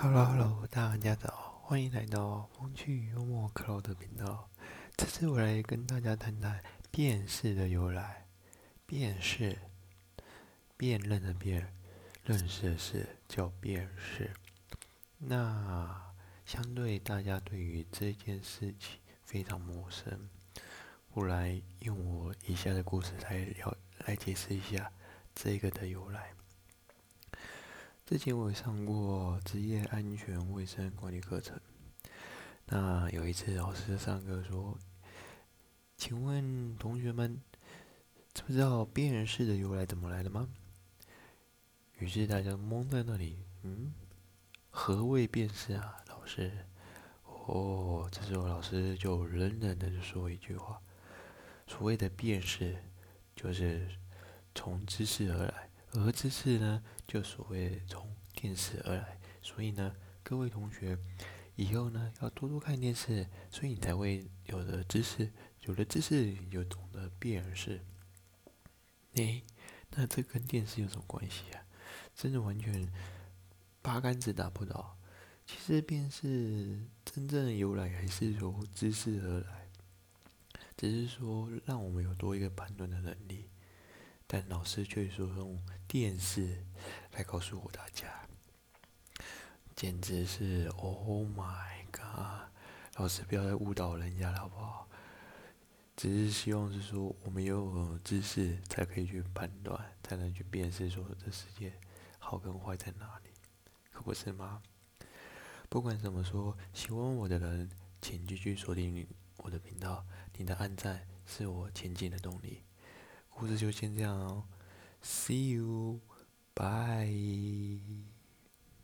Hello Hello，大家早，欢迎来到风趣幽默 Cloud 频道。这次我来跟大家谈谈辨识的由来。辨识，辨认的辨，认识的识，叫辨识。那相对大家对于这件事情非常陌生，我来用我以下的故事来了来解释一下这个的由来。之前我有上过职业安全卫生管理课程，那有一次老师上课说：“请问同学们，知不知道辨识的由来怎么来的吗？”于是大家懵在那里，嗯，何谓辨识啊，老师？哦，这时候老师就冷冷的就说一句话：“所谓的辨识，就是从知识而来。”而知识呢，就所谓从电视而来，所以呢，各位同学以后呢要多多看电视，所以你才会有了知识，有了知识就懂得辨识。哎，那这跟电视有什么关系啊？真的完全八竿子打不着。其实辨识真正的由来还是由知识而来，只是说让我们有多一个判断的能力。但老师却说用电视来告诉我大家，简直是 Oh my god！老师不要再误导人家了好不好？只是希望是说我们有知识才可以去判断，才能去辨识说这世界好跟坏在哪里，可不是吗？不管怎么说，喜欢我的人请继续锁定我的频道，你的按赞是我前进的动力。故事就先这样哦，See you，bye。